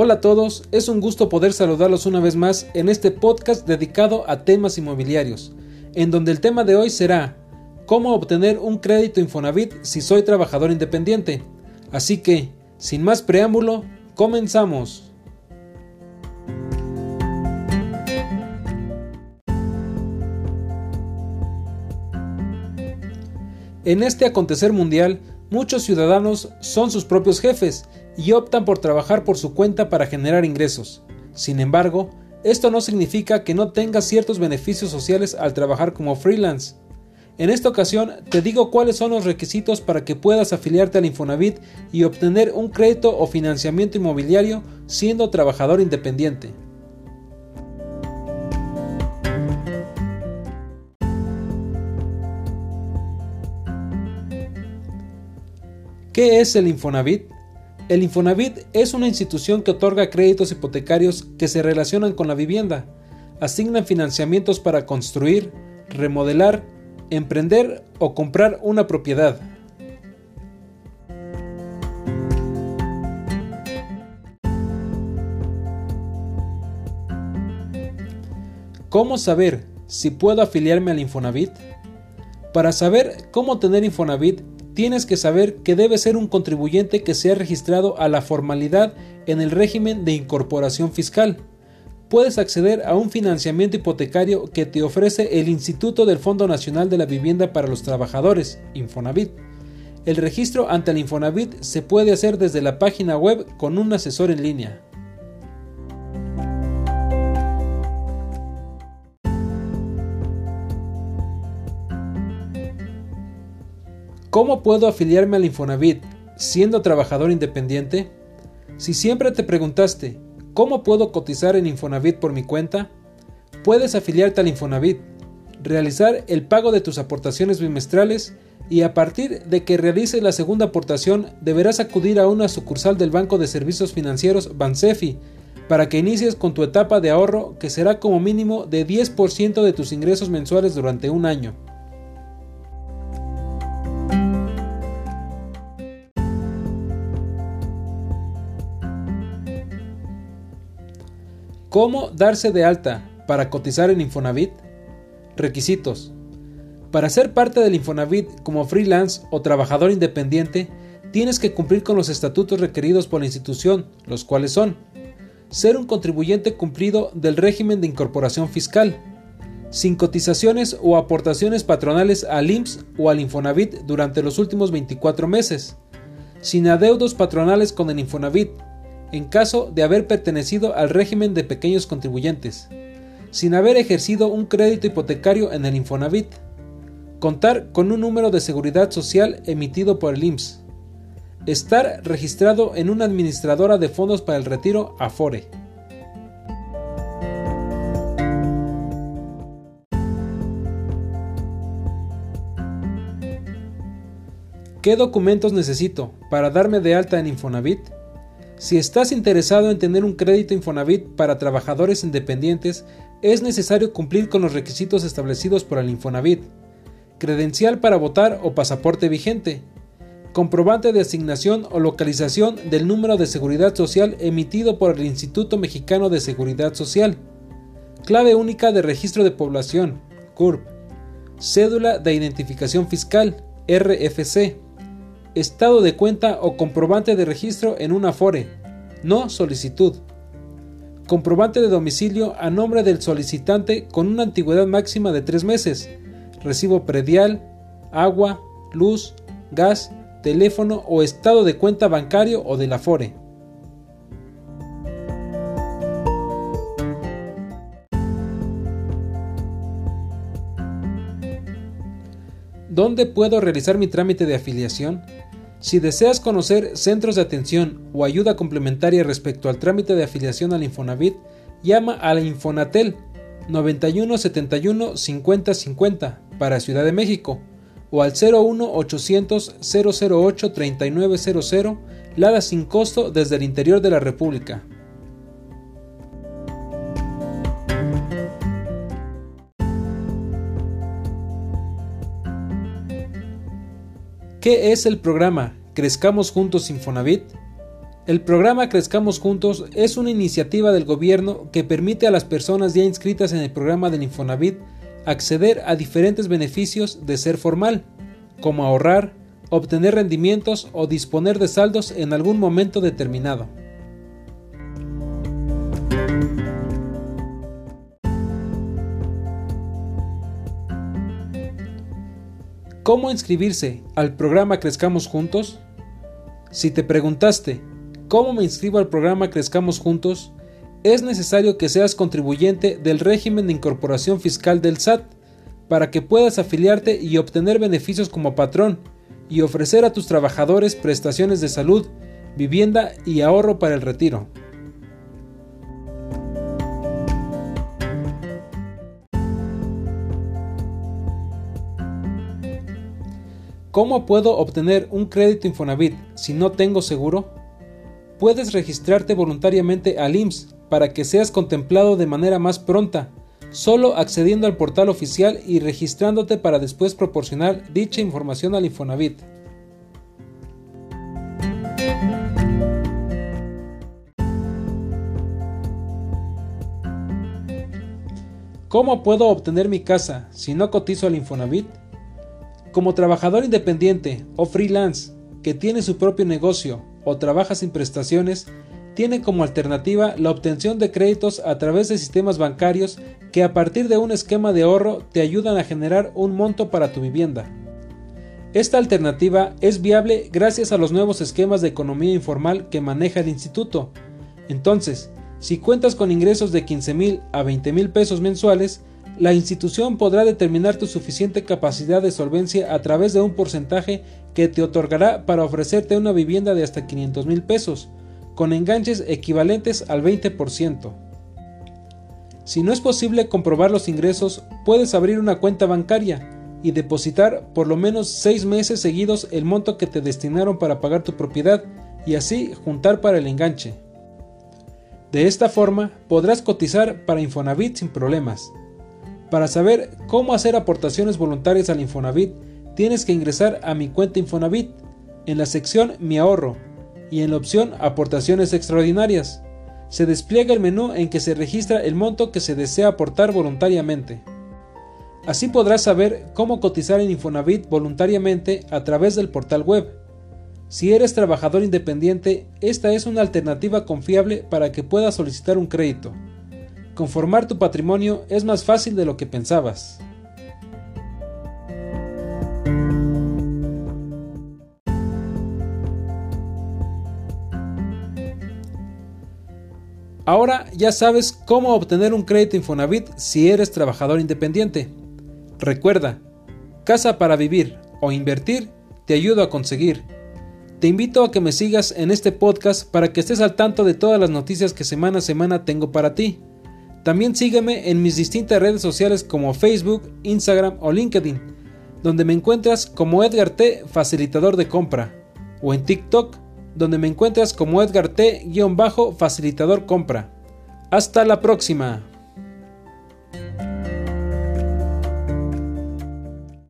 Hola a todos, es un gusto poder saludarlos una vez más en este podcast dedicado a temas inmobiliarios, en donde el tema de hoy será cómo obtener un crédito Infonavit si soy trabajador independiente. Así que, sin más preámbulo, comenzamos. En este acontecer mundial, muchos ciudadanos son sus propios jefes y optan por trabajar por su cuenta para generar ingresos. Sin embargo, esto no significa que no tengas ciertos beneficios sociales al trabajar como freelance. En esta ocasión te digo cuáles son los requisitos para que puedas afiliarte al Infonavit y obtener un crédito o financiamiento inmobiliario siendo trabajador independiente. ¿Qué es el Infonavit? El Infonavit es una institución que otorga créditos hipotecarios que se relacionan con la vivienda, asignan financiamientos para construir, remodelar, emprender o comprar una propiedad. ¿Cómo saber si puedo afiliarme al Infonavit? Para saber cómo tener Infonavit, tienes que saber que debe ser un contribuyente que sea registrado a la formalidad en el régimen de incorporación fiscal. Puedes acceder a un financiamiento hipotecario que te ofrece el Instituto del Fondo Nacional de la Vivienda para los Trabajadores, Infonavit. El registro ante el Infonavit se puede hacer desde la página web con un asesor en línea. ¿Cómo puedo afiliarme al Infonavit siendo trabajador independiente? Si siempre te preguntaste, ¿cómo puedo cotizar en Infonavit por mi cuenta? Puedes afiliarte al Infonavit, realizar el pago de tus aportaciones bimestrales y a partir de que realices la segunda aportación deberás acudir a una sucursal del Banco de Servicios Financieros Bansefi para que inicies con tu etapa de ahorro que será como mínimo de 10% de tus ingresos mensuales durante un año. ¿Cómo darse de alta para cotizar en Infonavit? Requisitos. Para ser parte del Infonavit como freelance o trabajador independiente, tienes que cumplir con los estatutos requeridos por la institución, los cuales son ser un contribuyente cumplido del régimen de incorporación fiscal, sin cotizaciones o aportaciones patronales al IMSS o al Infonavit durante los últimos 24 meses, sin adeudos patronales con el Infonavit, en caso de haber pertenecido al régimen de pequeños contribuyentes, sin haber ejercido un crédito hipotecario en el Infonavit, contar con un número de seguridad social emitido por el IMSS, estar registrado en una administradora de fondos para el retiro Afore. ¿Qué documentos necesito para darme de alta en Infonavit? Si estás interesado en tener un crédito Infonavit para trabajadores independientes, es necesario cumplir con los requisitos establecidos por el Infonavit. Credencial para votar o pasaporte vigente. Comprobante de asignación o localización del número de seguridad social emitido por el Instituto Mexicano de Seguridad Social. Clave única de registro de población, CURP. Cédula de identificación fiscal, RFC estado de cuenta o comprobante de registro en una FORE, no solicitud. Comprobante de domicilio a nombre del solicitante con una antigüedad máxima de tres meses. Recibo predial, agua, luz, gas, teléfono o estado de cuenta bancario o de la FORE. ¿Dónde puedo realizar mi trámite de afiliación? Si deseas conocer centros de atención o ayuda complementaria respecto al trámite de afiliación al Infonavit, llama a la Infonatel 91 71 50 50 para Ciudad de México o al 01 800 008 3900 Lada sin costo desde el interior de la República. ¿Qué es el programa Crezcamos Juntos Infonavit? El programa Crezcamos Juntos es una iniciativa del gobierno que permite a las personas ya inscritas en el programa del Infonavit acceder a diferentes beneficios de ser formal, como ahorrar, obtener rendimientos o disponer de saldos en algún momento determinado. ¿Cómo inscribirse al programa Crezcamos Juntos? Si te preguntaste, ¿Cómo me inscribo al programa Crezcamos Juntos? Es necesario que seas contribuyente del régimen de incorporación fiscal del SAT para que puedas afiliarte y obtener beneficios como patrón y ofrecer a tus trabajadores prestaciones de salud, vivienda y ahorro para el retiro. ¿Cómo puedo obtener un crédito Infonavit si no tengo seguro? puedes registrarte voluntariamente al IMSS para que seas contemplado de manera más pronta, solo accediendo al portal oficial y registrándote para después proporcionar dicha información al Infonavit. ¿Cómo puedo obtener mi casa si no cotizo al Infonavit? Como trabajador independiente o freelance que tiene su propio negocio o trabaja sin prestaciones, tiene como alternativa la obtención de créditos a través de sistemas bancarios que a partir de un esquema de ahorro te ayudan a generar un monto para tu vivienda. Esta alternativa es viable gracias a los nuevos esquemas de economía informal que maneja el instituto. Entonces, si cuentas con ingresos de 15 mil a 20 mil pesos mensuales, la institución podrá determinar tu suficiente capacidad de solvencia a través de un porcentaje que te otorgará para ofrecerte una vivienda de hasta 500 mil pesos, con enganches equivalentes al 20%. Si no es posible comprobar los ingresos, puedes abrir una cuenta bancaria y depositar por lo menos 6 meses seguidos el monto que te destinaron para pagar tu propiedad y así juntar para el enganche. De esta forma podrás cotizar para Infonavit sin problemas. Para saber cómo hacer aportaciones voluntarias al Infonavit, tienes que ingresar a mi cuenta Infonavit en la sección Mi ahorro y en la opción Aportaciones extraordinarias. Se despliega el menú en que se registra el monto que se desea aportar voluntariamente. Así podrás saber cómo cotizar en Infonavit voluntariamente a través del portal web. Si eres trabajador independiente, esta es una alternativa confiable para que puedas solicitar un crédito. Conformar tu patrimonio es más fácil de lo que pensabas. Ahora ya sabes cómo obtener un crédito Infonavit si eres trabajador independiente. Recuerda, casa para vivir o invertir, te ayudo a conseguir. Te invito a que me sigas en este podcast para que estés al tanto de todas las noticias que semana a semana tengo para ti. También sígueme en mis distintas redes sociales como Facebook, Instagram o LinkedIn, donde me encuentras como Edgar T, facilitador de compra, o en TikTok, donde me encuentras como Edgar T, facilitador compra. Hasta la próxima.